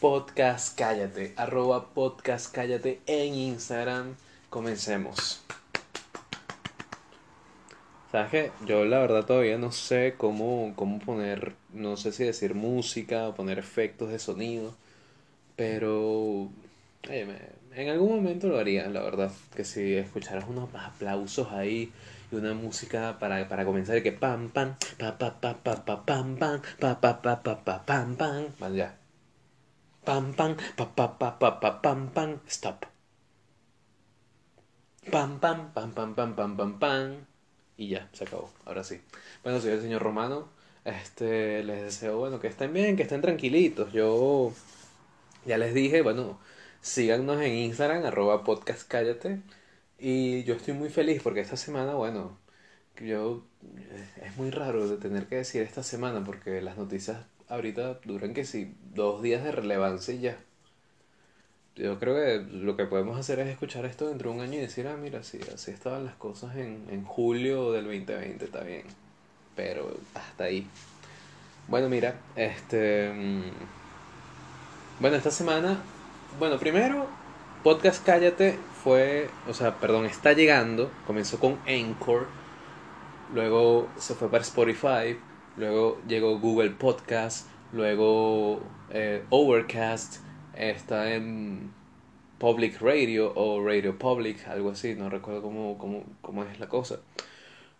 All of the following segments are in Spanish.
podcast cállate, arroba podcast cállate en Instagram. Comencemos. ¿Sabes qué? Yo la verdad todavía no sé cómo, cómo poner, no sé si decir música o poner efectos de sonido, pero en algún momento lo haría, la verdad. Que si escucharas unos aplausos ahí y una música para, para comenzar, que pam, pam, pa, pa, pa, pa, pa, pam, pam, pa, pa, pa, pa, pa, pam, pam, vale, ya. Pam, pam, pa, pa, pa, pa, pa, pam, pam, stop. Pam, pam, pam, pam, pam, pam, pam, pam. Y ya, se acabó. Ahora sí. Bueno, soy el señor Romano. Este, les deseo, bueno, que estén bien, que estén tranquilitos. Yo ya les dije, bueno, síganos en Instagram, arroba podcast cállate. Y yo estoy muy feliz porque esta semana, bueno, yo es muy raro de tener que decir esta semana porque las noticias ahorita duran que sí, dos días de relevancia y ya. Yo creo que lo que podemos hacer es escuchar esto dentro de un año y decir, ah, mira, sí, así estaban las cosas en, en julio del 2020, está bien. Pero hasta ahí. Bueno, mira, este... mm, Bueno, esta semana, bueno, primero, Podcast Cállate fue, o sea, perdón, está llegando, comenzó con Anchor, luego se fue para Spotify, luego llegó Google Podcast, luego eh, Overcast, está en Public Radio o Radio Public, algo así, no recuerdo cómo, cómo, cómo es la cosa.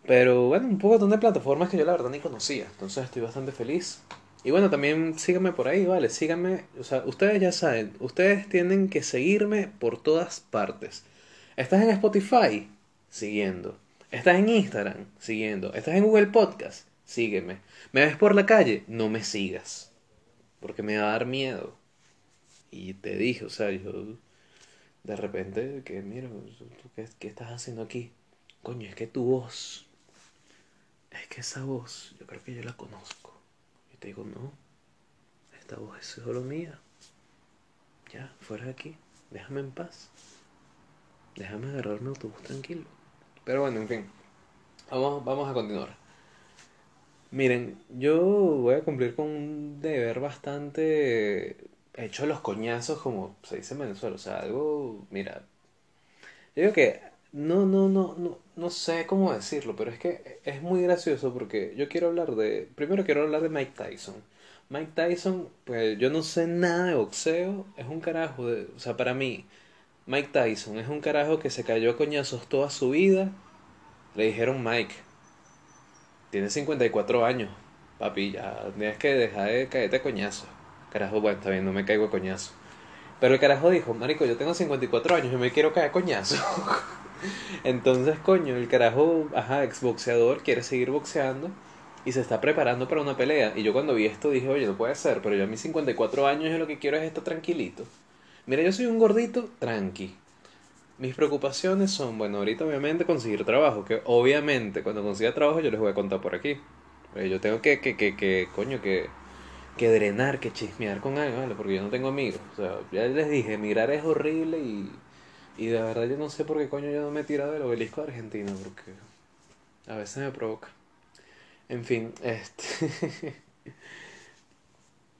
Pero bueno, un poco de plataformas que yo la verdad ni conocía, entonces estoy bastante feliz. Y bueno, también síganme por ahí, vale, síganme, o sea, ustedes ya saben, ustedes tienen que seguirme por todas partes. ¿Estás en Spotify? Siguiendo. ¿Estás en Instagram? Siguiendo. ¿Estás en Google Podcast? Sígueme. ¿Me ves por la calle? No me sigas. Porque me va a dar miedo. Y te dije, o sea, yo de repente, que mira, ¿tú qué, qué estás haciendo aquí? Coño, es que tu voz, es que esa voz, yo creo que yo la conozco. Y te digo, no, esta voz es solo mía. Ya, fuera de aquí, déjame en paz. Déjame agarrar mi autobús tranquilo. Pero bueno, en fin, vamos, vamos a continuar. Miren, yo voy a cumplir con un deber bastante hecho los coñazos, como se dice en Venezuela. O sea, algo, mira, yo digo que no, no, no, no, no sé cómo decirlo, pero es que es muy gracioso porque yo quiero hablar de, primero quiero hablar de Mike Tyson. Mike Tyson, pues yo no sé nada de boxeo, es un carajo de, o sea, para mí, Mike Tyson es un carajo que se cayó a coñazos toda su vida. Le dijeron Mike, tienes 54 años, papi, ya tienes que dejar de caerte a coñazos. Carajo, bueno, está bien, no me caigo a coñazo. Pero el carajo dijo, marico, yo tengo 54 años y me quiero caer coñazo. Entonces, coño, el carajo, ajá, exboxeador, quiere seguir boxeando y se está preparando para una pelea. Y yo cuando vi esto dije, oye, no puede ser, pero yo a mis 54 años yo lo que quiero es estar tranquilito. Mira, yo soy un gordito tranqui. Mis preocupaciones son, bueno, ahorita obviamente conseguir trabajo, que obviamente cuando consiga trabajo yo les voy a contar por aquí. Eh, Yo tengo que, que, que, que, coño, que, que drenar, que chismear con algo, ¿vale? Porque yo no tengo amigos. O sea, ya les dije, emigrar es horrible y, y de verdad yo no sé por qué coño yo no me he tirado del obelisco de Argentina, porque a veces me provoca. En fin, este...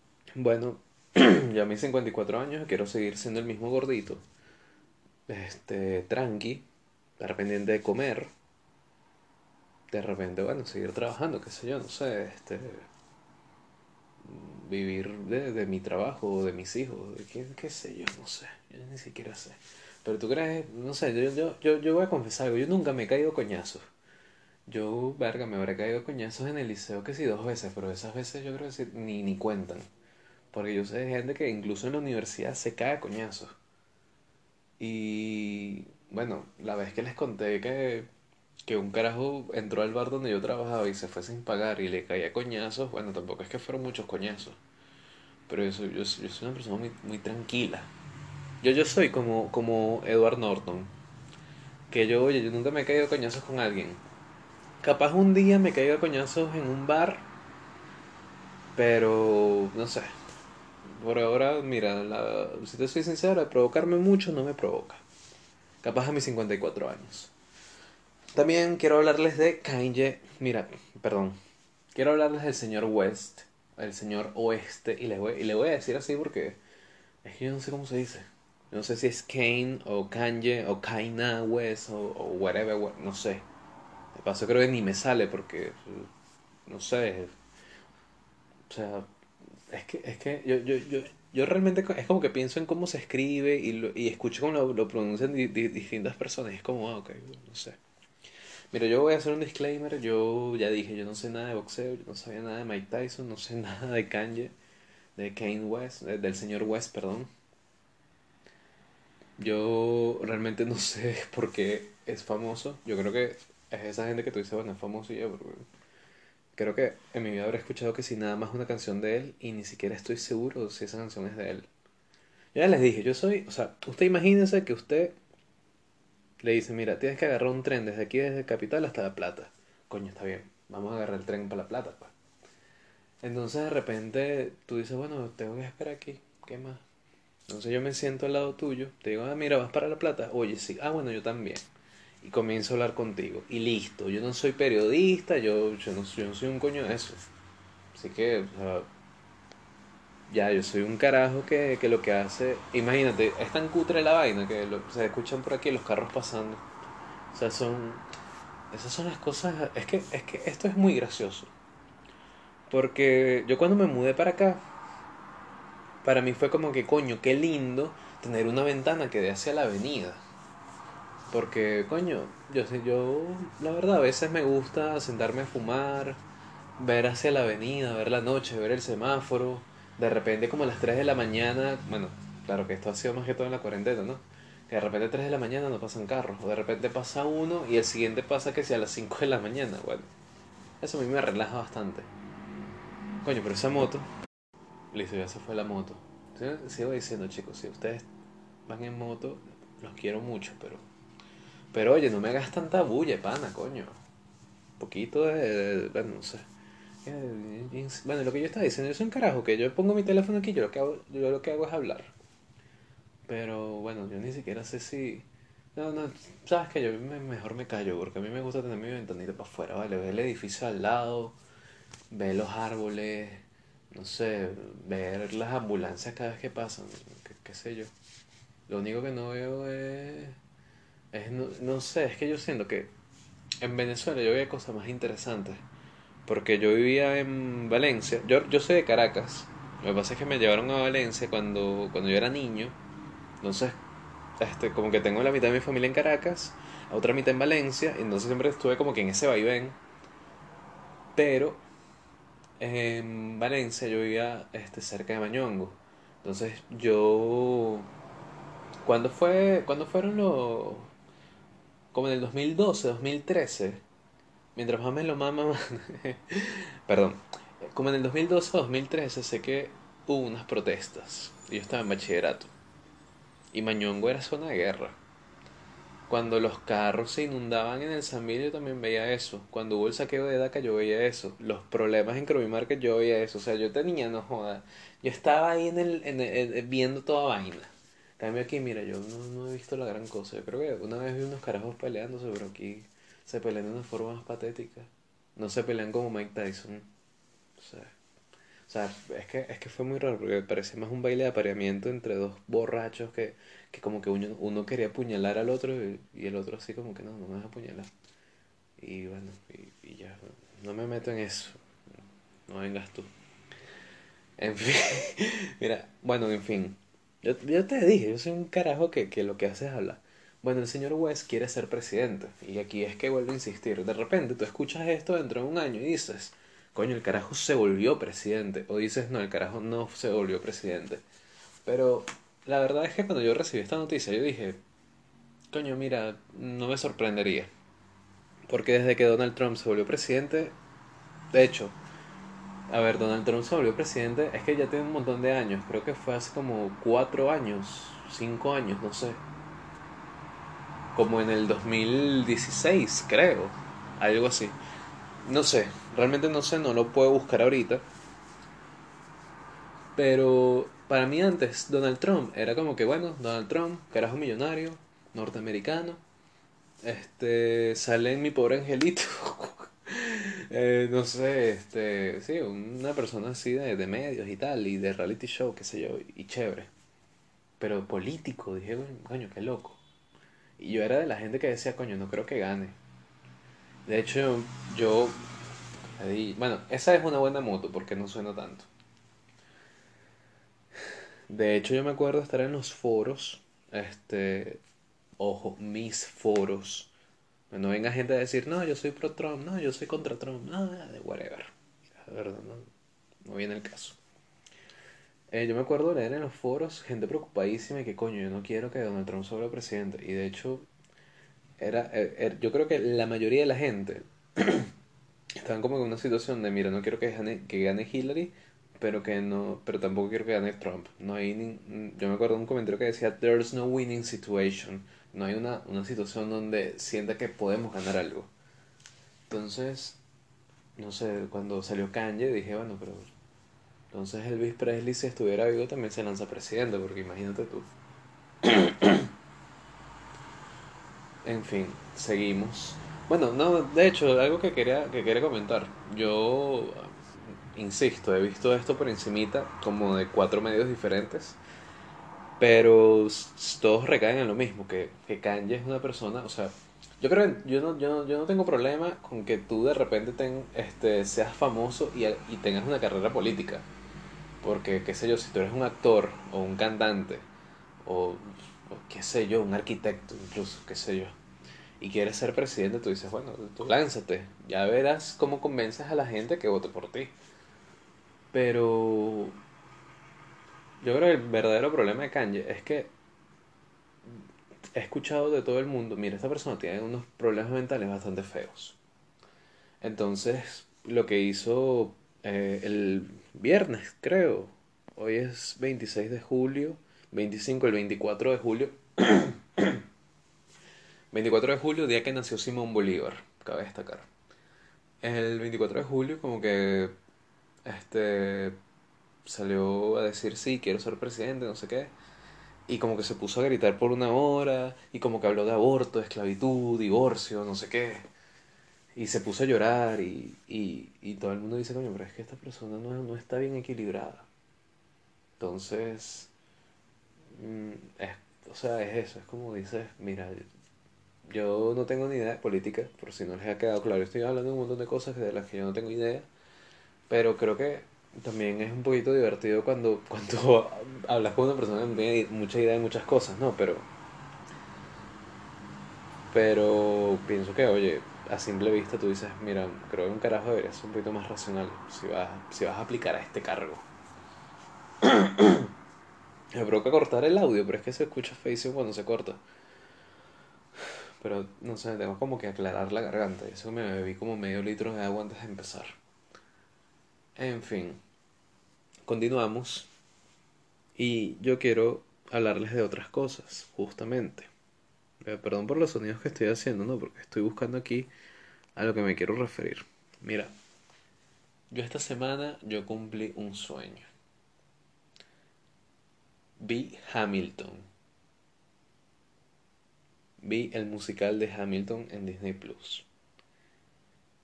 bueno, ya a mis 54 años quiero seguir siendo el mismo gordito. Este, tranqui, estar pendiente de comer. De repente, bueno, seguir trabajando, qué sé yo, no sé, este... Vivir de, de mi trabajo, de mis hijos, de qué, qué sé yo, no sé, yo ni siquiera sé. Pero tú crees, no sé, yo, yo, yo, yo voy a confesar algo, yo nunca me he caído coñazos. Yo, verga, me habré caído coñazos en el liceo que sí dos veces, pero esas veces yo creo que ni, ni cuentan. Porque yo sé de gente que incluso en la universidad se cae coñazos. Y bueno, la vez que les conté que, que un carajo entró al bar donde yo trabajaba y se fue sin pagar y le caía coñazos, bueno, tampoco es que fueron muchos coñazos. Pero yo soy, yo, soy yo soy una persona muy, muy tranquila. Yo, yo soy como, como Edward Norton. Que yo, oye, yo nunca me he caído coñazos con alguien. Capaz un día me caigo a coñazos en un bar, pero no sé. Por ahora, mira, la- si te soy sincero, provocarme mucho no me provoca. Capaz a mis 54 años. También quiero hablarles de Kanye. Mira, perdón. Quiero hablarles del señor West, el señor Oeste, y le voy, y le voy a decir así porque Es que yo no sé cómo se dice. No sé si es Kane o Kanye o Kaina West o, o whatever, no sé. De paso creo que ni me sale porque, no sé. O sea, es que, es que yo, yo, yo, yo realmente es como que pienso en cómo se escribe y, lo, y escucho cómo lo, lo pronuncian distintas personas es como, ah, ok, no sé. Mira, yo voy a hacer un disclaimer. Yo ya dije, yo no sé nada de boxeo, yo no sabía nada de Mike Tyson, no sé nada de Kanye, de Kane West, del señor West, perdón. Yo realmente no sé por qué es famoso. Yo creo que es esa gente que tú dices, bueno, es famoso y ya, pero creo que en mi vida habré escuchado que si nada más una canción de él y ni siquiera estoy seguro si esa canción es de él. Ya les dije, yo soy, o sea, usted imagínese que usted le dice, mira, tienes que agarrar un tren desde aquí, desde Capital hasta La Plata. Coño, está bien, vamos a agarrar el tren para La Plata, pues. Entonces de repente tú dices, bueno, tengo que esperar aquí, ¿qué más? Entonces yo me siento al lado tuyo, te digo, ah, mira, vas para La Plata. Oye, sí, ah, bueno, yo también. Y comienzo a hablar contigo. Y listo, yo no soy periodista, yo, yo, no, yo soy un coño de eso. Así que, o sea, ya, yo soy un carajo que, que, lo que hace. Imagínate, es tan cutre la vaina que se escuchan por aquí los carros pasando. O sea, son. Esas son las cosas. Es que, es que esto es muy gracioso. Porque yo cuando me mudé para acá, para mí fue como que, coño, qué lindo tener una ventana que dé hacia la avenida. Porque, coño, yo yo, la verdad, a veces me gusta sentarme a fumar, ver hacia la avenida, ver la noche, ver el semáforo de repente como a las 3 de la mañana, bueno, claro que esto ha sido más que todo en la cuarentena, ¿no? Que de repente a 3 de la mañana no pasan carros, o de repente pasa uno y el siguiente pasa que sea a las 5 de la mañana, bueno. Eso a mí me relaja bastante. Coño, pero esa moto... Listo, ya se fue la moto. Sigo diciendo, chicos, si ustedes van en moto, los quiero mucho, pero... Pero oye, no me hagas tanta bulla, pana, coño. Un poquito de, de no sé. Bueno, lo que yo estaba diciendo, es un carajo, que yo pongo mi teléfono aquí, yo lo que yo lo que hago es hablar. Pero bueno, yo ni siquiera sé si... No, no, sabes que yo mejor me callo, porque a mí me gusta tener mi ventanita para afuera, ¿vale? Ver el edificio al lado, ver los árboles, no sé, ver las ambulancias cada vez que pasan, qué, sé yo. Lo único que no veo es... es no, sé, es que yo siento que en Venezuela yo veo cosas más interesantes porque yo vivía en Valencia, yo, yo soy de Caracas, lo que pasa es que me llevaron a Valencia cuando, cuando yo era niño, entonces este, como que tengo la mitad de mi familia en Caracas, a otra mitad en Valencia, entonces siempre estuve como que en ese vaivén, pero en Valencia yo vivía este, cerca de Mañongo, entonces yo... ¿Cuándo fue? ¿Cuándo fueron los...? Como en el 2012, 2013 mientras más me lo mama, perdón, como en el 2012 o 2013 sé que hubo unas protestas. Yo estaba en bachillerato. Y Mañongo era zona de guerra. Cuando los carros se inundaban en el San yo también veía eso. Cuando hubo el saqueo de Daca yo veía eso. Los problemas en Croby Market yo veía eso. O sea, yo tenía, no joda. Yo estaba ahí en el, en viendo toda vaina. Cambio aquí, mira, yo no, no he visto la gran cosa. Yo creo que una vez vi unos carajos peleándose, pero aquí se pelean de una forma más patética. No se pelean como Mike Tyson. O sea, o sea es, que, es que fue muy raro porque parece más un baile de apareamiento entre dos borrachos que, que como que uno, uno quería apuñalar al otro y, el otro así como que no, no me vas a apuñalar. Y bueno, y, ya, no me meto en eso. No vengas tú. En fin, mira, bueno, en fin. Yo, yo te dije, yo soy un carajo que, que lo que hace es hablar. Bueno, el señor West quiere ser presidente. Y aquí es que vuelvo a insistir. De repente tú escuchas esto dentro de un año y dices, coño, el carajo se volvió presidente. O dices, no, el carajo no se volvió presidente. Pero la verdad es que cuando yo recibí esta noticia, yo dije, coño, mira, no me sorprendería. Porque desde que Donald Trump se volvió presidente, de hecho, a ver, Donald Trump se volvió presidente, es que ya tiene un montón de años, creo que fue hace como cuatro años, cinco años, no sé como en el 2016, creo, algo así. No sé, realmente no sé, no lo puedo buscar ahorita. Pero para mí antes, Donald Trump era como que, bueno, Donald Trump, carajo millonario, norteamericano, este, sale en mi pobre angelito. eh, no sé, este, sí, una persona así de, de medios y tal, y de reality show, qué sé yo, y chévere. pero político. Dije, coño, qué loco. Y yo era de la gente que decía, coño, no creo que gane. De hecho, yo... Bueno, esa es una buena moto porque no suena tanto. De hecho, yo me acuerdo estar en los foros, este, ojo, mis foros. No venga gente a decir, no, yo soy pro Trump, no, yo soy contra Trump, no, de whatever. La verdad, no, no viene el caso. Eh, yo me acuerdo leer en los foros gente preocupadísima que coño, yo no quiero que Donald Trump sea presidente. Y de hecho, era, er, er, yo creo que la mayoría de la gente estaban como en una situación de, mira, no quiero que gane, que gane Hillary, pero que no, pero tampoco quiero que gane Trump. No hay yo me acuerdo de un comentario que decía, there's no winning situation. No hay una, una situación donde sienta que podemos ganar algo. Entonces, no sé, cuando salió Kanye dije, bueno, pero entonces Elvis Presley si estuviera vivo también se lanza presidente, porque imagínate tú. en fin, seguimos. Bueno, no, de hecho, algo que quería, que quería comentar. Yo, insisto, he visto esto por encimita, como de cuatro medios diferentes. Pero todos recaen en lo mismo, que, que Kanye es una persona, o sea, yo creo que yo no, yo, yo no tengo problema con que tú de repente ten, este, seas famoso y, y tengas una carrera política. Porque, qué sé yo, si tú eres un actor o un cantante o, qué sé yo, un arquitecto incluso, qué sé yo, y quieres ser presidente, tú dices, bueno, tú lánzate, ya verás cómo convences a la gente que vote por ti. Pero yo creo que el verdadero problema de Kanye es que he escuchado de todo el mundo, mira, esta persona tiene unos problemas mentales bastante feos. Entonces, lo que hizo eh, el viernes, creo. Hoy es 26 de julio, 25, el 24 de julio. 24 de julio, día que nació Simón Bolívar, cabe destacar. El 24 de julio, como que este salió a decir sí, quiero ser presidente, no sé qué. Y como que se puso a gritar por una hora, y como que habló de aborto, esclavitud, divorcio, no sé qué. Y se puso a llorar y, y, y todo el mundo dice, coño, pero es que esta persona no, no está bien equilibrada. Entonces, mm, es, o sea, es eso, es como dices, mira, yo no tengo ni idea de política, por si no les ha quedado claro, estoy hablando de un montón de cosas de las que yo no tengo idea, pero creo que también es un poquito divertido cuando, cuando hablas con una persona que no tiene mucha idea de muchas cosas, ¿no? Pero, pero pienso que, oye, a simple vista tú dices, mira, creo que un carajo debería ser un poquito más racional si vas, si vas a aplicar a este cargo. Me provoca cortar el audio, pero es que se escucha feísimo cuando se corta. Pero no sé, tengo como que aclarar la garganta. Y eso me bebí como medio litro de agua antes de empezar. En fin, continuamos. Y yo quiero hablarles de otras cosas, justamente. Eh, perdón por los sonidos que estoy haciendo, ¿no? Porque estoy buscando aquí a lo que me quiero referir. Mira, yo esta semana yo cumplí un sueño. Vi Hamilton. Vi el musical de Hamilton en Disney Plus.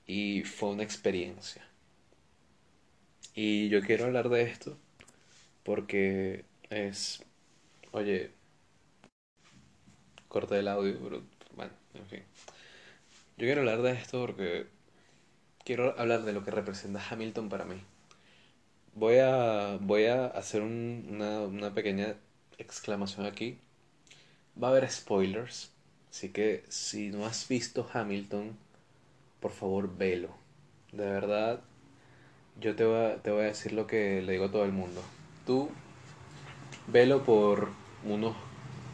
Y fue una experiencia. Y yo quiero hablar de esto porque es, oye, corté el audio, pero bueno, en fin. Yo quiero hablar de esto porque quiero hablar de lo que representa Hamilton para mí. Voy a, voy a hacer una, una pequeña exclamación aquí. Va a haber spoilers, así que si no has visto Hamilton, por favor velo. De verdad, yo te voy a, te voy a decir lo que le digo a todo el mundo. Tú velo por unos,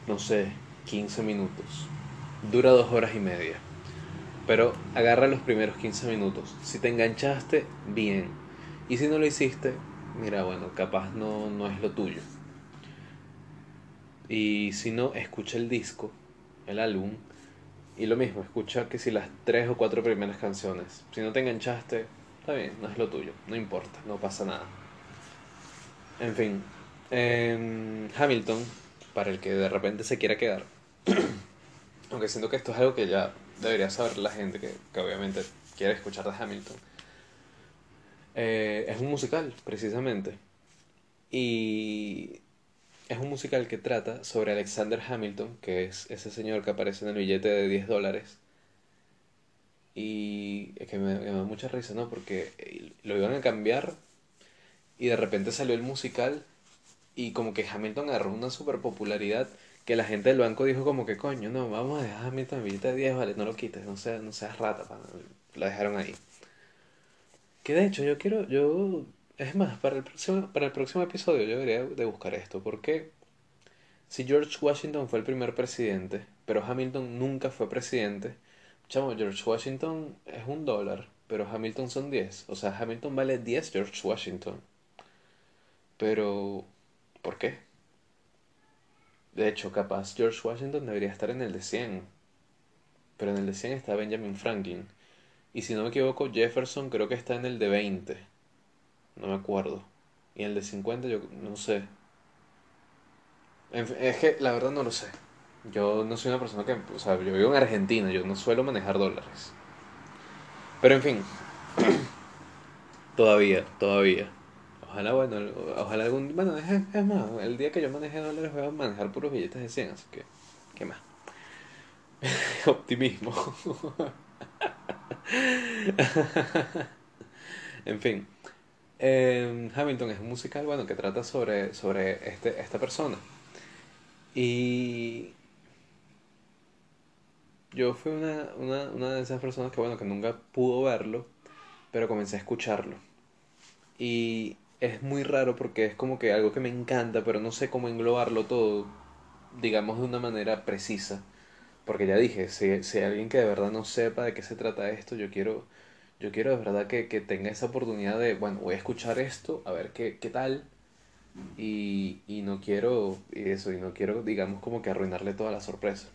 no sé, 15 minutos. Dura dos horas y media. Pero agarra los primeros 15 minutos. Si te enganchaste, bien. Y si no lo hiciste, mira, bueno, capaz no, no es lo tuyo. Y si no, escucha el disco, el álbum. Y lo mismo, escucha que si las tres o cuatro primeras canciones. Si no te enganchaste, está bien, no es lo tuyo. No importa, no pasa nada. En fin, en Hamilton para el que de repente se quiera quedar. Aunque siento que esto es algo que ya debería saber la gente que, obviamente quiere escuchar de Hamilton. Eh, es un musical, precisamente. Y es un musical que trata sobre Alexander Hamilton, que es ese señor que aparece en el billete de 10 dólares. Y es que me, da mucha risa, ¿no? Porque lo iban a cambiar y de repente salió el musical y como que Hamilton agarró una super popularidad que la gente del banco dijo como que coño, no, vamos a dejar Hamilton el billete de 10, vale, no lo quites, no seas, no seas rata, la dejaron ahí. Que de hecho yo quiero, yo, es más, para el próximo, para el próximo episodio yo debería de buscar esto, porque si George Washington fue el primer presidente, pero Hamilton nunca fue presidente, chamo, George Washington es un dólar, pero Hamilton son 10, o sea, Hamilton vale 10 George Washington. Pero, ¿por qué? De hecho, capaz George Washington debería estar en el de 100. Pero en el de 100 está Benjamin Franklin. Y si no me equivoco, Jefferson creo que está en el de 20. No me acuerdo. Y en el de 50 yo no sé. es que la verdad no lo sé. Yo no soy una persona que... O sea, yo vivo en Argentina, yo no suelo manejar dólares. Pero en fin. todavía, todavía. Ojalá, bueno, ojalá algún... Bueno, es, más, el día que yo maneje dólares voy a manejar puros billetes de 100, así que... ¿Qué más? Optimismo. en fin. Eh, Hamilton es un musical, bueno, que trata sobre, sobre este, esta persona. Y yo fui una, una, una de esas personas que, bueno, que nunca pudo verlo, pero comencé a escucharlo. Y es muy raro porque es como que algo que me encanta, pero no sé cómo englobarlo todo, digamos, de una manera precisa. Porque ya dije, si, si alguien que de verdad no sepa de qué se trata esto, yo quiero, yo quiero de verdad que, que tenga esa oportunidad de, bueno, voy a escuchar esto, a ver qué, qué tal. Y, y no quiero, eso, y no quiero, digamos, como que arruinarle toda la sorpresa.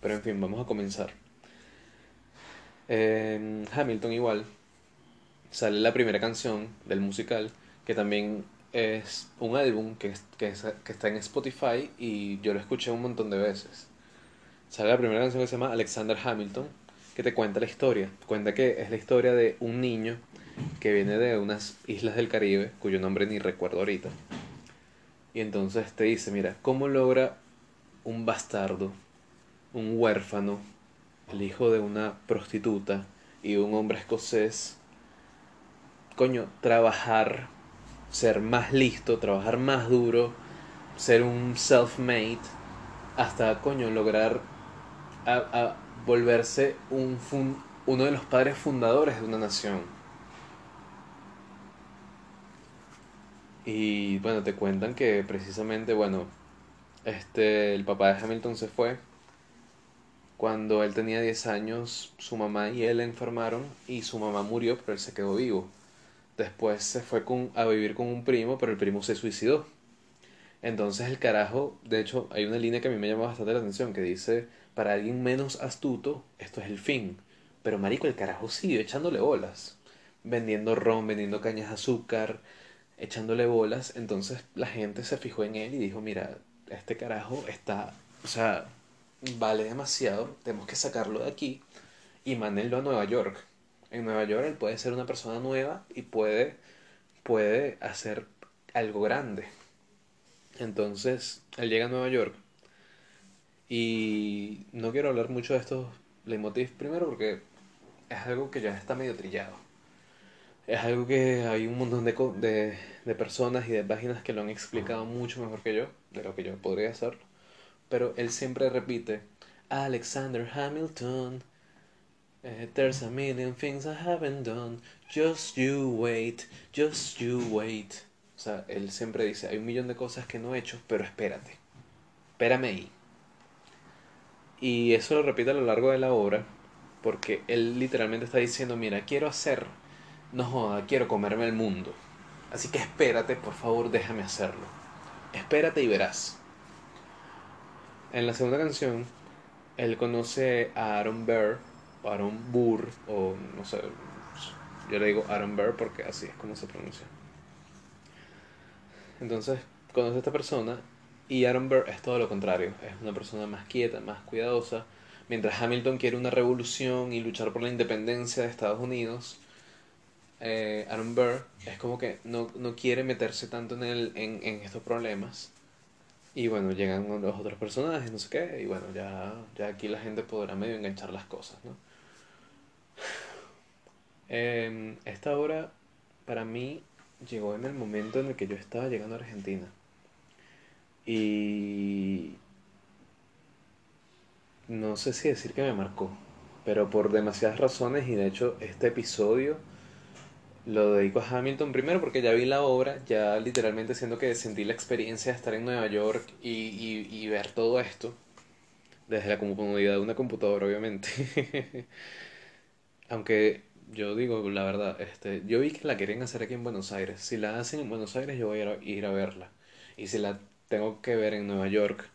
Pero en fin, vamos a comenzar. En Hamilton igual, sale la primera canción del musical, que también es un álbum que, que, que, está en Spotify y yo lo escuché un montón de veces. Sale la primera canción que se llama Alexander Hamilton, que te cuenta la historia. Cuenta que es la historia de un niño que viene de unas islas del Caribe, cuyo nombre ni recuerdo ahorita. Y entonces te dice, mira, ¿cómo logra un bastardo, un huérfano, el hijo de una prostituta y un hombre escocés, coño, trabajar ser más listo, trabajar más duro, ser un self-made, hasta, coño, lograr a, volverse un uno de los padres fundadores de una nación. Y bueno, te cuentan que precisamente, bueno, este, el papá de Hamilton se fue. Cuando él tenía 10 años, su mamá y él enfermaron y su mamá murió, pero él se quedó vivo. Después se fue con, a vivir con un primo, pero el primo se suicidó. Entonces el carajo, de hecho, hay una línea que a mí me llama bastante la atención que dice, para alguien menos astuto, esto es el fin. Pero marico, el carajo siguió echándole bolas. Vendiendo ron, vendiendo cañas de azúcar, echándole bolas. Entonces la gente se fijó en él y dijo, mira, este carajo está, o sea, vale demasiado, tenemos que sacarlo de aquí y mandarlo a Nueva York en Nueva York él puede ser una persona nueva y puede, puede hacer algo grande. Entonces, él llega a Nueva York y no quiero hablar mucho de estos leitmotivs primero porque es algo que ya está medio trillado. Es algo que hay un montón de, de, de personas y de páginas que lo han explicado mucho mejor que yo, de lo que yo podría hacerlo. Pero él siempre repite, Alexander Hamilton, Uh, there's a million things I haven't done. Just you wait, just you wait. O sea, él siempre dice, hay un millón de cosas que no he hecho, pero espérate. Espérame ahí. Y eso lo repite a lo largo de la obra, porque él literalmente está diciendo, mira, quiero hacer, no joda, quiero comerme el mundo. Así que espérate, por favor, déjame hacerlo. Espérate y verás. En la segunda canción, él conoce a Aaron Burr, Aaron Burr, o no sé, yo le digo Aaron Burr porque así es como se pronuncia. Entonces, conoce a esta persona y Aaron Burr es todo lo contrario, es una persona más quieta, más cuidadosa. Mientras Hamilton quiere una revolución y luchar por la independencia de Estados Unidos, eh, Aaron Burr es como que no, no quiere meterse tanto en, el, en, en estos problemas Y bueno, llegan los otros personajes, no sé qué, y bueno, ya, ya aquí la gente podrá medio enganchar las cosas, ¿no? Em, esta obra, para mí, llegó en el momento en el que yo estaba llegando a Argentina. Y no sé si decir que me marcó, pero por demasiadas razones y de hecho este episodio lo dedico a Hamilton primero porque ya vi la obra, ya literalmente siento que sentí la experiencia de estar en Nueva York y, y, y ver todo esto desde la comodidad de una computadora, obviamente. Aunque yo digo la verdad, este, yo vi que la querían hacer aquí en Buenos Aires. Si la hacen en Buenos Aires, yo voy a ir a verla. Y si la tengo que ver en Nueva York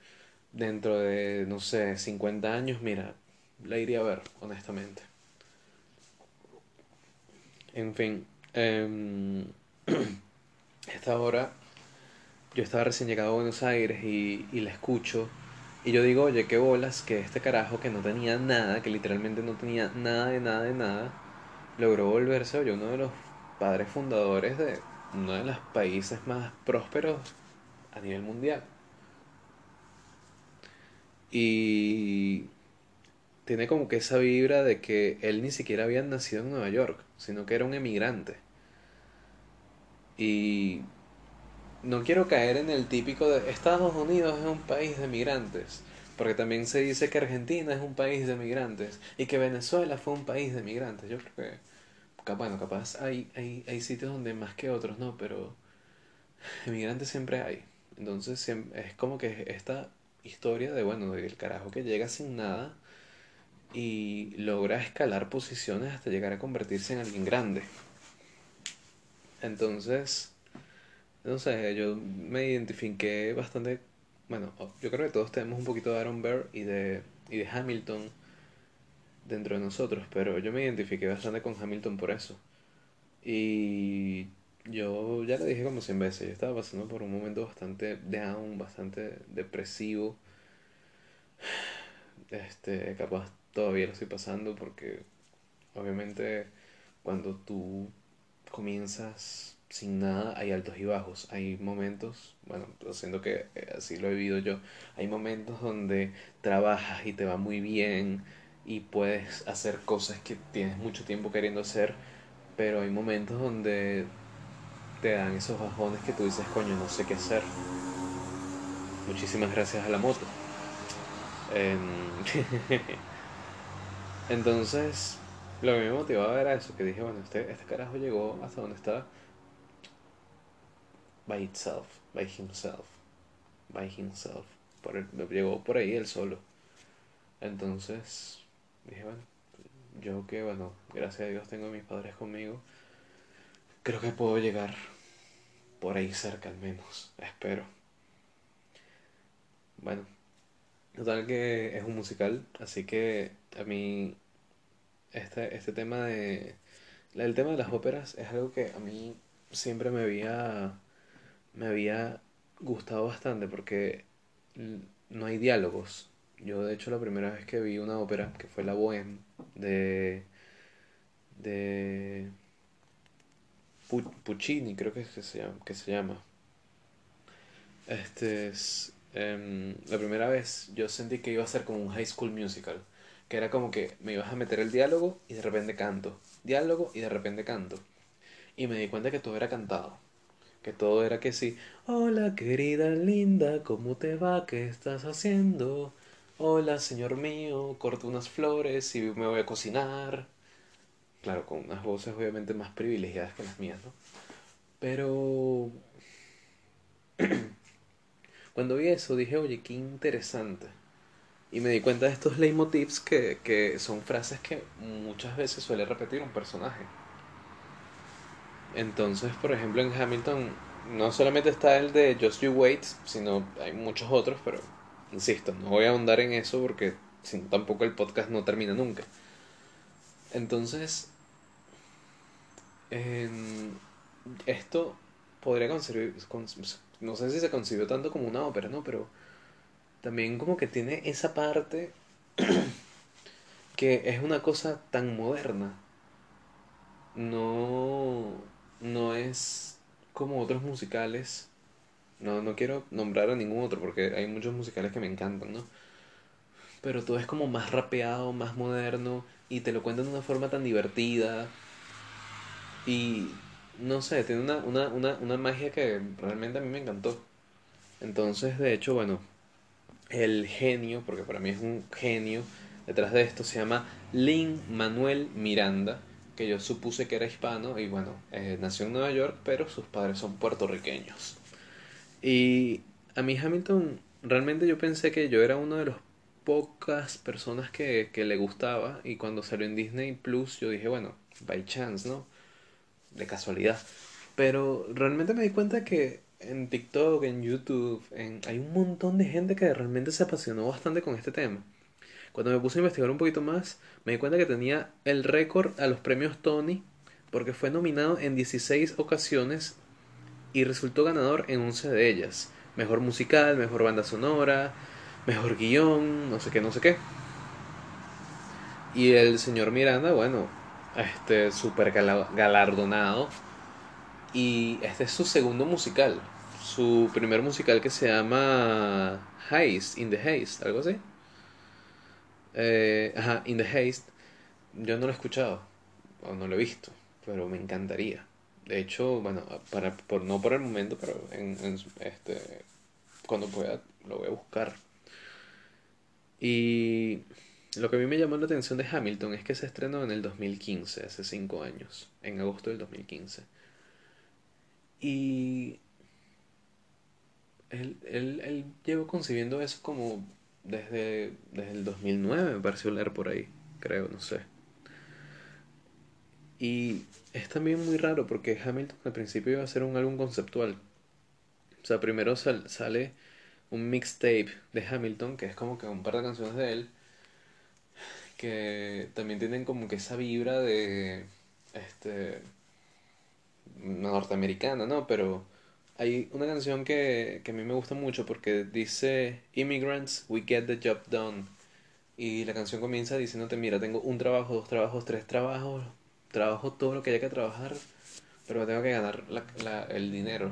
dentro de, no sé, 50 años, mira, la iría a ver, honestamente. En fin, eh, esta hora yo estaba recién llegado a Buenos Aires y, y la escucho y yo digo, oye, qué bolas que este carajo que no tenía nada, que literalmente no tenía nada de nada de nada, logró volverse, oye, uno de los padres fundadores de uno de los países más prósperos a nivel mundial. Y tiene como que esa vibra de que él ni siquiera había nacido en Nueva York, sino que era un emigrante. Y no quiero caer en el típico de Estados Unidos es un país de migrantes, porque también se dice que Argentina es un país de migrantes y que Venezuela fue un país de migrantes. Yo creo que, bueno, capaz hay, hay, hay sitios donde más que otros, ¿no? Pero emigrantes siempre hay. Entonces es como que esta historia de, bueno, del carajo que llega sin nada y logra escalar posiciones hasta llegar a convertirse en alguien grande. Entonces, no sé, yo me identifiqué bastante, bueno, yo creo que todos tenemos un poquito de Aaron Burr y de, y de Hamilton dentro de nosotros, pero yo me identifiqué bastante con Hamilton por eso. Y yo ya lo dije como 100 veces, yo estaba pasando por un momento bastante down, bastante depresivo. Este, capaz todavía lo estoy pasando porque obviamente cuando tú comienzas sin nada hay altos y bajos. Hay momentos, bueno, siento que eh, así lo he vivido yo, hay momentos donde trabajas y te va muy bien y puedes hacer cosas que tienes mucho tiempo queriendo hacer, pero hay momentos donde te dan esos bajones que tú dices, coño, no sé qué hacer. Muchísimas gracias a la moto. Em, entonces, lo que me motivaba era eso, que dije, bueno, este, este carajo llegó hasta donde está by itself, by himself, by himself. Por llegó por ahí él solo. Entonces, dije, bueno, yo que, bueno, gracias a Dios tengo a mis padres conmigo, creo que puedo llegar por ahí cerca al menos, espero. Bueno, total que es un musical, así que a mí este, este tema de... El tema de las óperas es algo que a mí siempre me había me había gustado bastante porque no hay diálogos. Yo de hecho la primera vez que vi una ópera, que fue La Bohème, de... de... Puccini, creo que se llama. Que se llama. Este es... Em, la primera vez yo sentí que iba a ser como un high school musical. Que era como que me ibas a meter el diálogo y de repente canto. Diálogo y de repente canto. Y me di cuenta que todo era cantado que todo era que sí. Hola querida linda, ¿cómo te va? ¿Qué estás haciendo? Hola señor mío, corto unas flores y me voy a cocinar. Claro, con unas voces obviamente más privilegiadas que las mías, ¿no? Pero... Cuando vi eso dije, oye, qué interesante. Y me di cuenta de estos leitmotivs que, que son frases que muchas veces suele repetir un personaje. Entonces, por ejemplo, en Hamilton no solamente está el de Just You Wait, sino hay muchos otros, pero insisto, no voy a ahondar en eso porque si tampoco el podcast no termina nunca. Entonces, esto podría concebir, no sé si se concibió tanto como una ópera, ¿no? Pero también como que tiene esa parte que es una cosa tan moderna. No no es como otros musicales, No, no quiero nombrar a ningún otro porque hay muchos musicales que me encantan, ¿no? Pero todo es como más rapeado, más moderno y te lo cuentan de una forma tan divertida. Y no sé, tiene una, una, una, una magia que realmente a mí me encantó. Entonces, de hecho, bueno, el genio, porque para mí es un genio, detrás de esto se llama Lin Manuel Miranda, que yo supuse que era hispano y bueno, eh, nació en Nueva York, pero sus padres son puertorriqueños. Y a mí Hamilton, realmente yo pensé que yo era uno de los pocas personas que, que le gustaba y cuando salió en Disney Plus yo dije, bueno, by chance, ¿no? De casualidad. Pero realmente me di cuenta que en TikTok, en YouTube, en... hay un montón de gente que realmente se apasionó bastante con este tema. Cuando me puse a investigar un poquito más, me di cuenta que tenía el récord a los premios Tony porque fue nominado en 16 ocasiones y resultó ganador en 11 de ellas. Mejor musical, mejor banda sonora, mejor guion, no sé qué, no sé qué. Y el señor Miranda, bueno, este súper galardonado. Y este es su segundo musical. Su primer musical que se llama Haste, In the Haste, algo así. Eh, ajá, In the Haste. Yo no lo he escuchado, o no lo he visto, pero me encantaría. De hecho, bueno, para, por, no por el momento, pero en, este, cuando pueda lo voy a buscar. Y lo que a mí me llamó la atención de Hamilton es que se estrenó en el 2015, hace 5 años, en agosto del 2015. Y él, él, él llevó concibiendo eso como desde, desde el 2009, me pareció leer por ahí, creo, no sé. Y es también muy raro porque Hamilton al principio iba a ser un álbum conceptual. O sea, primero sale un mixtape de Hamilton, que es como que un par de canciones de él, que también tienen como que esa vibra de, este, norteamericana, ¿no? Pero hay una canción que, que a mí me gusta mucho porque dice, Immigrants, we get the job done. Y la canción comienza diciéndote, mira, tengo un trabajo, dos trabajos, tres trabajos, trabajo todo lo que haya que trabajar, pero me tengo que ganar la, el dinero.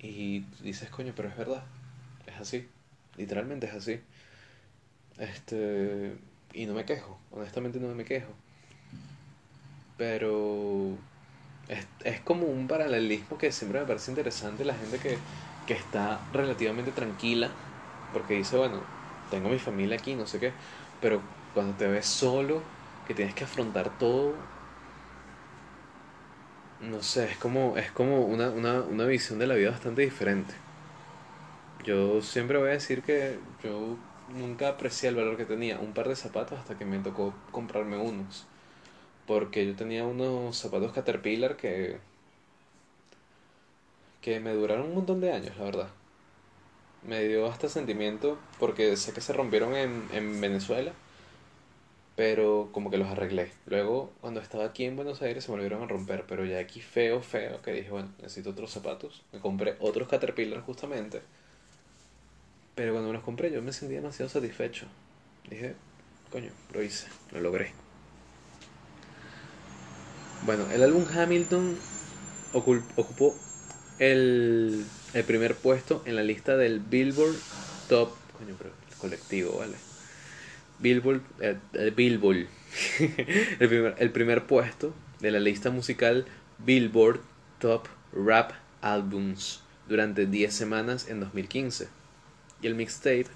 Y dices, coño, pero es verdad, es así, literalmente es así. Este, y no me quejo, honestamente no me quejo. Pero es, es como un paralelismo que siempre me parece interesante la gente que, que está relativamente tranquila, porque dice, bueno, tengo mi familia aquí, no sé qué, pero cuando te ves solo, que tienes que afrontar todo, no sé, es como, es como una, una, una visión de la vida bastante diferente. Yo siempre voy a decir que yo nunca aprecié el valor que tenía un par de zapatos hasta que me tocó comprarme unos. Porque yo tenía unos zapatos Caterpillar que que me duraron un montón de años, la verdad. Me dio hasta sentimiento porque sé que se rompieron en, en Venezuela pero como que los arreglé. Luego, cuando estaba aquí en Buenos Aires, se volvieron a romper, pero ya aquí feo, feo, que dije, bueno, necesito otros zapatos. Me compré otros Caterpillar justamente. Pero cuando me los compré, yo me sentí demasiado satisfecho. Dije, coño, lo hice, lo logré. Bueno, el álbum Hamilton ocupó el, el primer puesto en la lista del Billboard Top, coño, pero el colectivo, ¿vale? Billboard, eh, Billboard el, primer, el primer puesto de la lista musical Billboard Top Rap Albums durante 10 semanas en 2015. Y el mixtape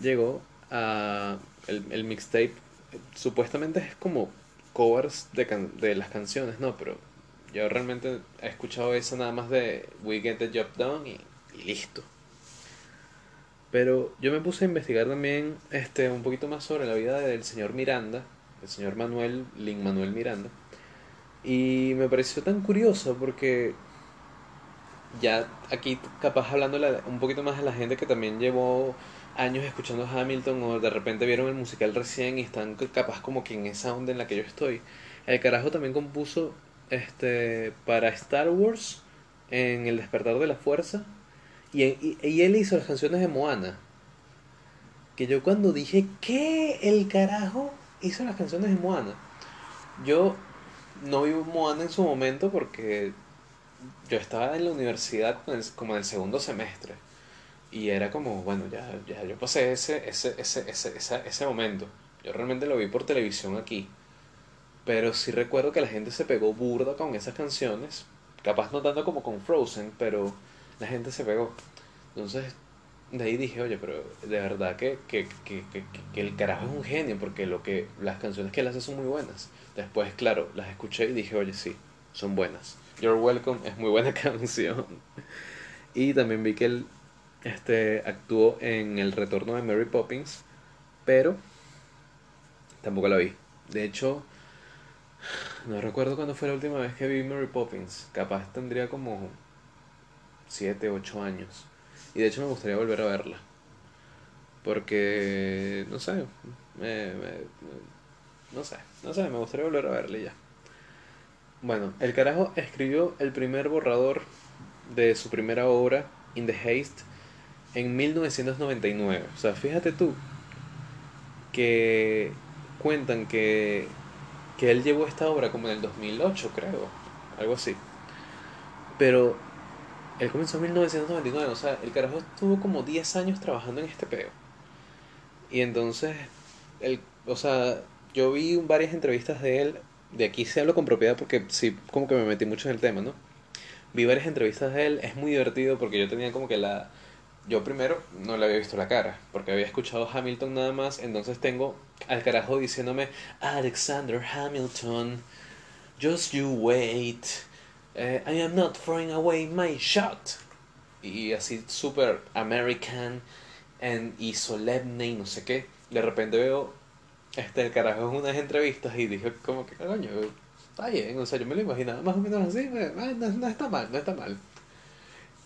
llegó a... El, el mixtape supuestamente es como covers de, de las canciones, ¿no? Pero yo realmente he escuchado eso nada más de We Get the Job Done y, y listo. Pero yo me puse a investigar también este, un poquito más sobre la vida del señor Miranda, el señor Manuel, Lin Manuel Miranda. Y me pareció tan curioso porque ya aquí capaz hablando un poquito más de la gente que también llevó años escuchando Hamilton o de repente vieron el musical recién y están capaz como que en esa onda en la que yo estoy. El carajo también compuso este para Star Wars en El despertar de la fuerza y, y, él hizo las canciones de Moana. Que yo cuando dije, ¿qué? El carajo hizo las canciones de Moana. Yo no vi Moana en su momento porque yo estaba en la universidad como en el segundo semestre. Y era como, bueno, ya, ya yo pasé ese, ese, ese, ese, ese, ese momento. Yo realmente lo vi por televisión aquí. Pero sí recuerdo que la gente se pegó burda con esas canciones. Capaz no tanto como con Frozen, pero la gente se pegó. Entonces, de ahí dije, oye, pero de verdad que, que, que, que, que el carajo es un genio, porque lo que las canciones que él hace son muy buenas. Después, claro, las escuché y dije, oye, sí, son buenas. You're Welcome es muy buena canción. Y también vi que él este, actuó en El Retorno de Mary Poppins, pero tampoco la vi. De hecho, no recuerdo cuándo fue la última vez que vi Mary Poppins. Capaz tendría como 7, 8 años. Y de hecho me gustaría volver a verla. Porque, no sé, me, no sé, no sé, me gustaría volver a verla ya. Bueno, el carajo escribió el primer borrador de su primera obra, In the Haste, en 1999. O sea, fíjate tú que cuentan que, que él llevó esta obra como en el 2008, creo, algo así. Pero él comenzó en 1999, o sea, el carajo estuvo como 10 años trabajando en este peo. Y entonces, el, o sea, yo vi varias entrevistas de él, de aquí se hablo con propiedad porque sí, como que me metí mucho en el tema, ¿no? Vi varias entrevistas de él, es muy divertido porque yo tenía como que la... Yo primero no le había visto la cara, porque había escuchado Hamilton nada más, entonces tengo al carajo diciéndome, Alexander Hamilton, just you wait, eh, I am not throwing away my shot. Y así súper American and, y solemne y no sé qué. De repente veo este el carajo en unas entrevistas y dije como que coño, está bien, o sea, yo me lo imaginaba más o menos así, no, no está mal, no está mal.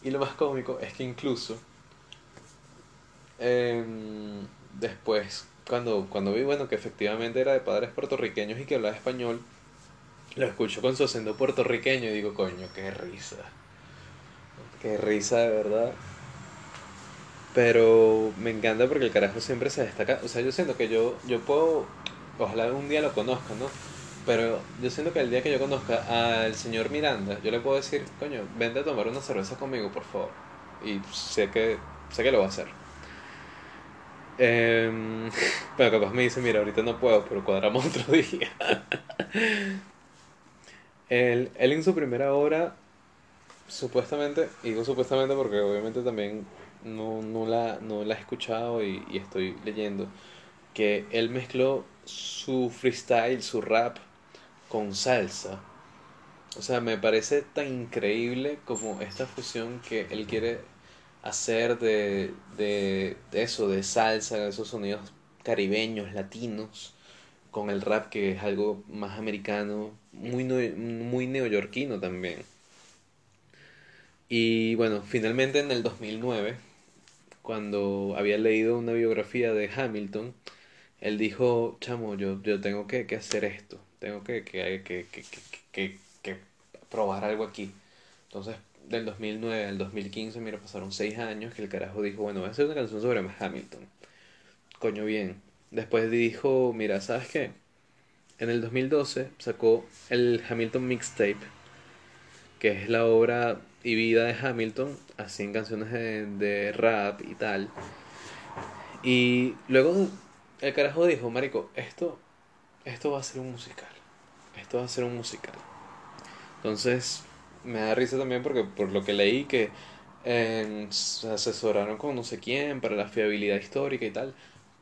Y lo más cómico es que incluso em, después, cuando, cuando vi bueno que efectivamente era de padres puertorriqueños y que hablaba español, lo escucho con su acento puertorriqueño y digo, coño, qué risa. Qué risa de verdad. Pero me encanta porque el carajo siempre se destaca. O sea, yo siento que yo, yo puedo, ojalá un día lo conozca, ¿no? Pero yo siento que el día que yo conozca al señor Miranda, yo le puedo decir, coño, vente a tomar una cerveza conmigo, por favor. Y sé que, sé que lo va a hacer. Eh, bueno, capaz me dice, mira, ahorita no puedo, pero cuadramos otro día. él, él en su primera obra, supuestamente, digo supuestamente porque obviamente también no, no, la, no la he escuchado y, y estoy leyendo, que él mezcló su freestyle, su rap con salsa. O sea, me parece tan increíble como esta fusión que él quiere hacer de, de, de eso, de salsa, esos sonidos caribeños, latinos, con el rap que es algo más americano, muy, muy neoyorquino también. Y bueno, finalmente en el 2009, cuando había leído una biografía de Hamilton, él dijo, chamo, yo, yo tengo que, que hacer esto, tengo que, que, que, probar algo aquí. Entonces, del 2009 al 2015, mira, pasaron seis años que el carajo dijo, bueno, voy a hacer una canción sobre Hamilton. Coño bien. Después dijo, mira, ¿sabes qué? En el 2012 sacó el Hamilton Mixtape, que es la obra y vida de Hamilton, así en canciones de, rap y tal. Y luego el carajo dijo, Marico, esto, esto va a ser un musical. Esto va a ser un musical. Entonces, me da risa también porque por lo que leí que se asesoraron con no sé quién para la fiabilidad histórica y tal.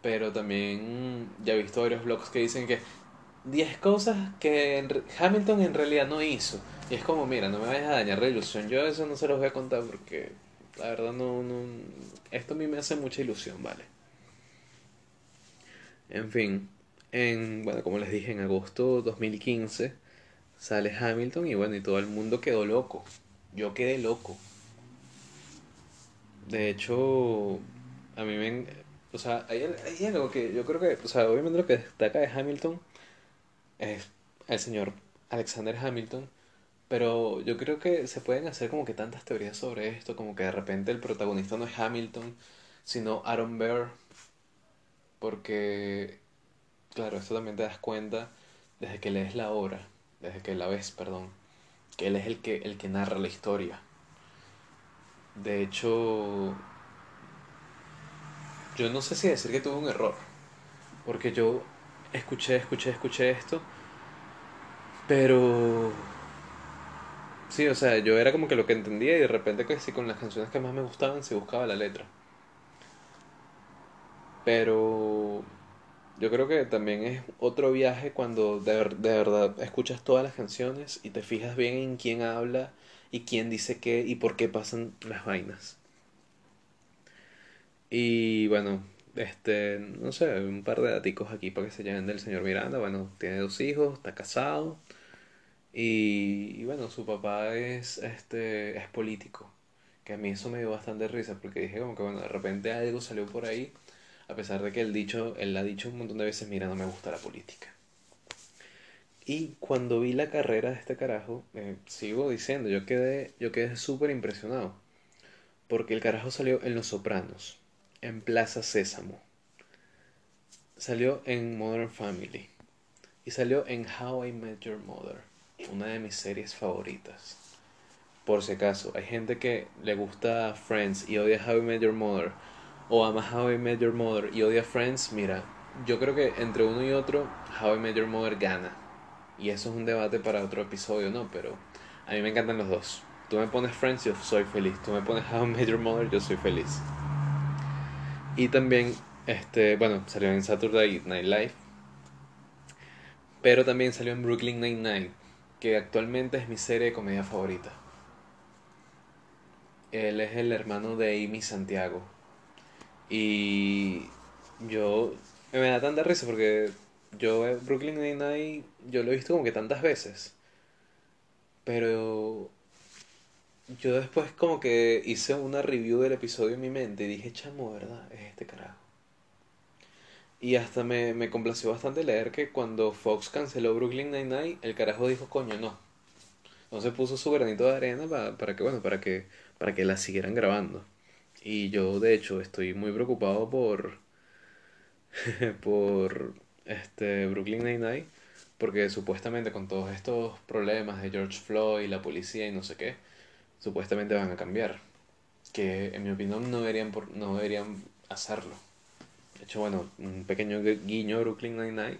Pero también ya he visto varios blogs que dicen que 10 cosas que Hamilton en realidad no hizo. Y es como, mira, no me vayas a dañar la ilusión. Yo eso no se los voy a contar porque la verdad no, no... Esto a mí me hace mucha ilusión, ¿vale? En fin, en, bueno, como les dije, en agosto 2015 sale Hamilton y bueno, y todo el mundo quedó loco. Yo quedé loco. De hecho, a mí me... O sea, hay, hay algo que yo creo que, o sea, obviamente lo que destaca de Hamilton es el señor Alexander Hamilton, pero yo creo que se pueden hacer como que tantas teorías sobre esto, como que de repente el protagonista no es Hamilton, sino Aaron Burr, porque, claro, esto también te das cuenta desde que lees la obra, desde que la ves, perdón, que él es el que, el que narra la historia. De hecho, yo no sé si decir que tuve un error, porque yo escuché, escuché, escuché esto, pero... Sí, o sea, yo era como que lo que entendía y de repente que sí con las canciones que más me gustaban se buscaba la letra. Pero yo creo que también es otro viaje cuando de, de, verdad escuchas todas las canciones y te fijas bien en quién habla y quién dice qué y por qué pasan las vainas. Y bueno, este, no sé, un par de daticos aquí para que se lleven del señor Miranda. Bueno, tiene dos hijos, está casado. Y, y, bueno, su papá es, este, es político. Que a mí eso me dio bastante risa porque dije como que bueno, de repente algo salió por ahí. A pesar de que él, dicho, él ha dicho un montón de veces, mira, no me gusta la política. Y cuando vi la carrera de este carajo, eh, sigo diciendo, yo quedé, yo quedé súper impresionado. Porque el carajo salió en Los Sopranos en Plaza Sésamo. Salió en Modern Family. Y salió en How I Met Your Mother, una de mis series favoritas. Por si acaso, hay gente que le gusta Friends y odia How I Met Your Mother, o ama How I Met Your Mother y odia Friends, mira, yo creo que entre uno y otro, How I Met Your Mother gana. Y eso es un debate para otro episodio, ¿no? Pero a mí me encantan los dos. Tú me pones Friends, yo soy feliz. Tú me pones How I Met Your Mother, yo soy feliz. Y también, este, bueno, salió en Saturday Night Live. Pero también salió en Brooklyn Nine-Nine, que actualmente es mi serie de comedia favorita. Él es el hermano de Amy Santiago. Y yo me da tanta risa porque yo eh, Brooklyn Nine-Nine yo lo he visto como que tantas veces. Pero yo después como que hice una review del episodio en mi mente y dije, chamo, ¿verdad? Es este carajo. Y hasta me, me complació bastante leer que cuando Fox canceló Brooklyn Nine-Nine, el carajo dijo, coño, no. Entonces puso su granito de arena para, para que, bueno, para que, para que la siguieran grabando. Y yo, de hecho, estoy muy preocupado por, por, este, Brooklyn Nine-Nine, porque supuestamente con todos estos problemas de George Floyd, la policía y no sé qué, supuestamente van a cambiar. Que en mi opinión no deberían, por, no deberían hacerlo. De hecho, bueno, un pequeño guiño a Brooklyn Nine-Nine,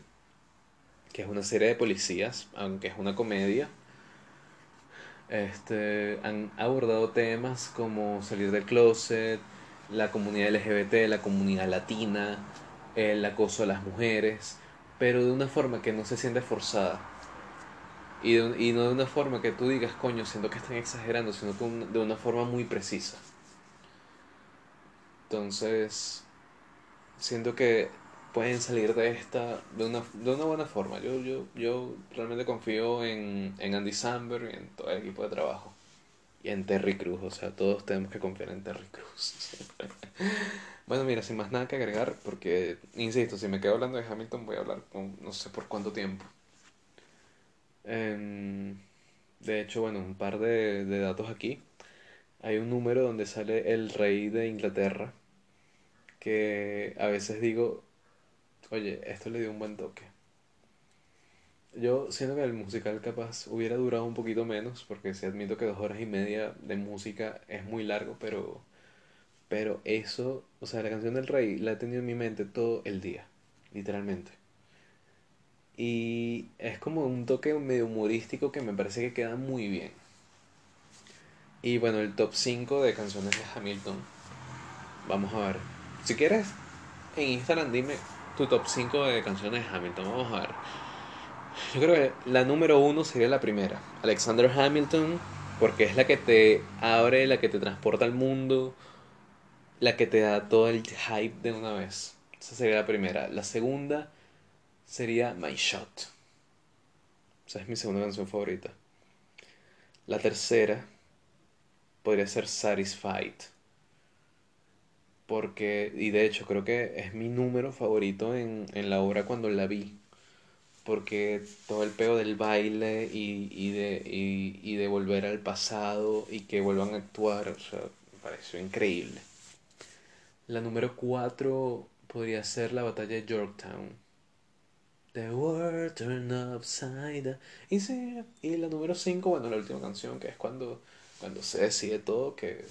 que es una serie de policías, aunque es una comedia. Este, han abordado temas como salir del closet, la comunidad LGBT, la comunidad latina, el acoso a las mujeres, pero de una forma que no se siente forzada y, y no de una forma que tú digas, coño, siento que están exagerando, sino de una forma muy precisa. Entonces, siento que pueden salir de esta de una, de una buena forma. Yo, yo, yo realmente confío en, en Andy Samberg y en todo el equipo de trabajo. Y en Terry Cruz, o sea, todos tenemos que confiar en Terry Cruz. bueno, mira, sin más nada que agregar, porque, insisto, si me quedo hablando de Hamilton voy a hablar con no sé por cuánto tiempo. Em, de hecho, bueno, un par de, datos aquí. Hay un número donde sale el rey de Inglaterra, que a veces digo, oye, esto le dio un buen toque. Yo siento que el musical capaz hubiera durado un poquito menos, porque si admito que dos horas y media de música es muy largo, pero, pero eso, o sea, la canción del rey la he tenido en mi mente todo el día, literalmente. Y es como un toque medio humorístico que me parece que queda muy bien. Y bueno, el top 5 de canciones de Hamilton. Vamos a ver. Si quieres, en Instagram dime tu top 5 de canciones de Hamilton. Vamos a ver. Yo creo que la número 1 sería la primera. Alexander Hamilton, porque es la que te abre, la que te transporta al mundo, la que te da todo el hype de una vez. Esa sería la primera. La segunda sería My Shot. O sea, es mi segunda canción favorita. La tercera podría ser Satisfied. Porque, y de hecho creo que es mi número favorito en, en la obra cuando la vi. Porque todo el peo del baile y, y de, y, y, de volver al pasado y que vuelvan a actuar, o sea, me pareció increíble. La número cuatro podría ser la batalla de Yorktown The world turned upside down. Y sí, y la número 5, bueno, la última canción, que es cuando, cuando se decide todo, que,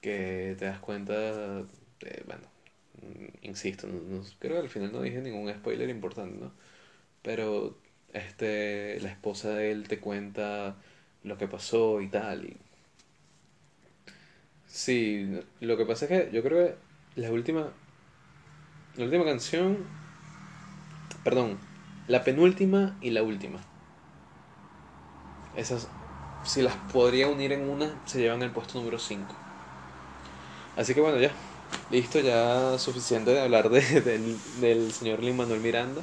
que te das cuenta bueno, insisto, no, creo que al final no dije ningún spoiler importante, ¿no? Pero este, la esposa de él te cuenta lo que pasó y tal. Sí, lo que pasa es que yo creo que la última, la última canción, perdón, la penúltima y la última. Esas, si las podría unir en una, se llevan el puesto número 5. Así que bueno, ya. Listo, ya suficiente de hablar de, del, señor Lin Manuel Miranda.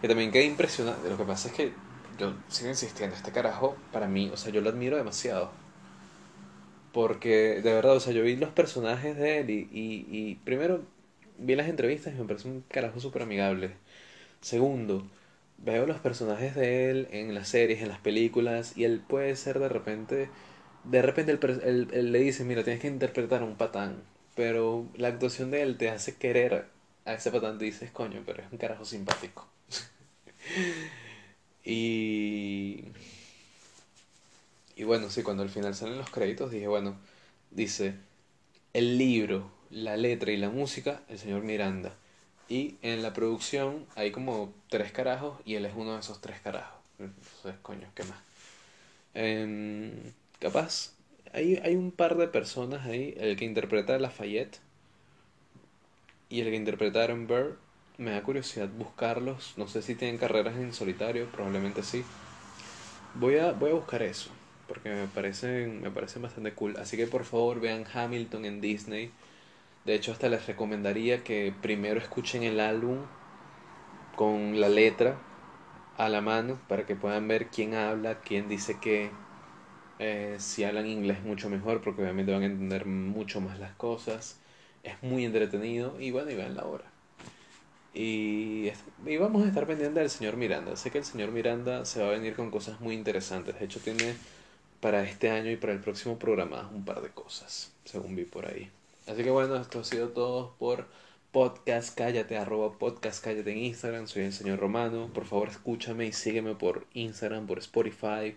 Que también quedé impresionante. Lo que pasa es que yo sigo insistiendo, este carajo, para mí, o sea, yo lo admiro demasiado. Porque, de verdad, o sea, yo vi los personajes de él y, y, y primero vi las entrevistas y me parece un carajo súper amigable. Segundo, veo los personajes de él en las series, en las películas, y él puede ser de repente, de repente él, le dice, mira, tienes que interpretar a un patán, pero la actuación de él te hace querer a ese patán, te dices, coño, pero es un carajo simpático. y... Y bueno, sí, cuando al final salen los créditos dije, bueno, dice, el libro, la letra y la música, el señor Miranda. Y en la producción hay como tres carajos y él es uno de esos tres carajos. Entonces, coño, ¿qué más? Em, capaz, hay, hay un par de personas ahí, el que interpreta a Lafayette y el que interpreta a Burr, me da curiosidad buscarlos. No sé si tienen carreras en solitario, probablemente sí. Voy a, voy a buscar eso, porque me parecen, me parecen bastante cool. Así que por favor vean Hamilton en Disney. De hecho, hasta les recomendaría que primero escuchen el álbum con la letra a la mano para que puedan ver quién habla, quién dice qué. Eh, si hablan inglés mucho mejor porque obviamente van a entender mucho más las cosas. Es muy entretenido y bueno, y vean la hora. Y, y vamos a estar pendientes del señor Miranda. Sé que el señor Miranda se va a venir con cosas muy interesantes. De hecho, tiene para este año y para el próximo programa un par de cosas, según vi por ahí. Así que bueno, esto ha sido todo por podcast cállate, arroba podcast cállate en Instagram. Soy el señor Romano. Por favor, escúchame y sígueme por Instagram, por Spotify,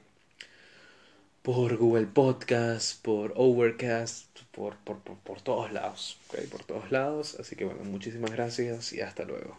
por Google Podcast, por Overcast, por, por, por, por todos lados. ¿okay? Por todos lados. Así que bueno, muchísimas gracias y hasta luego.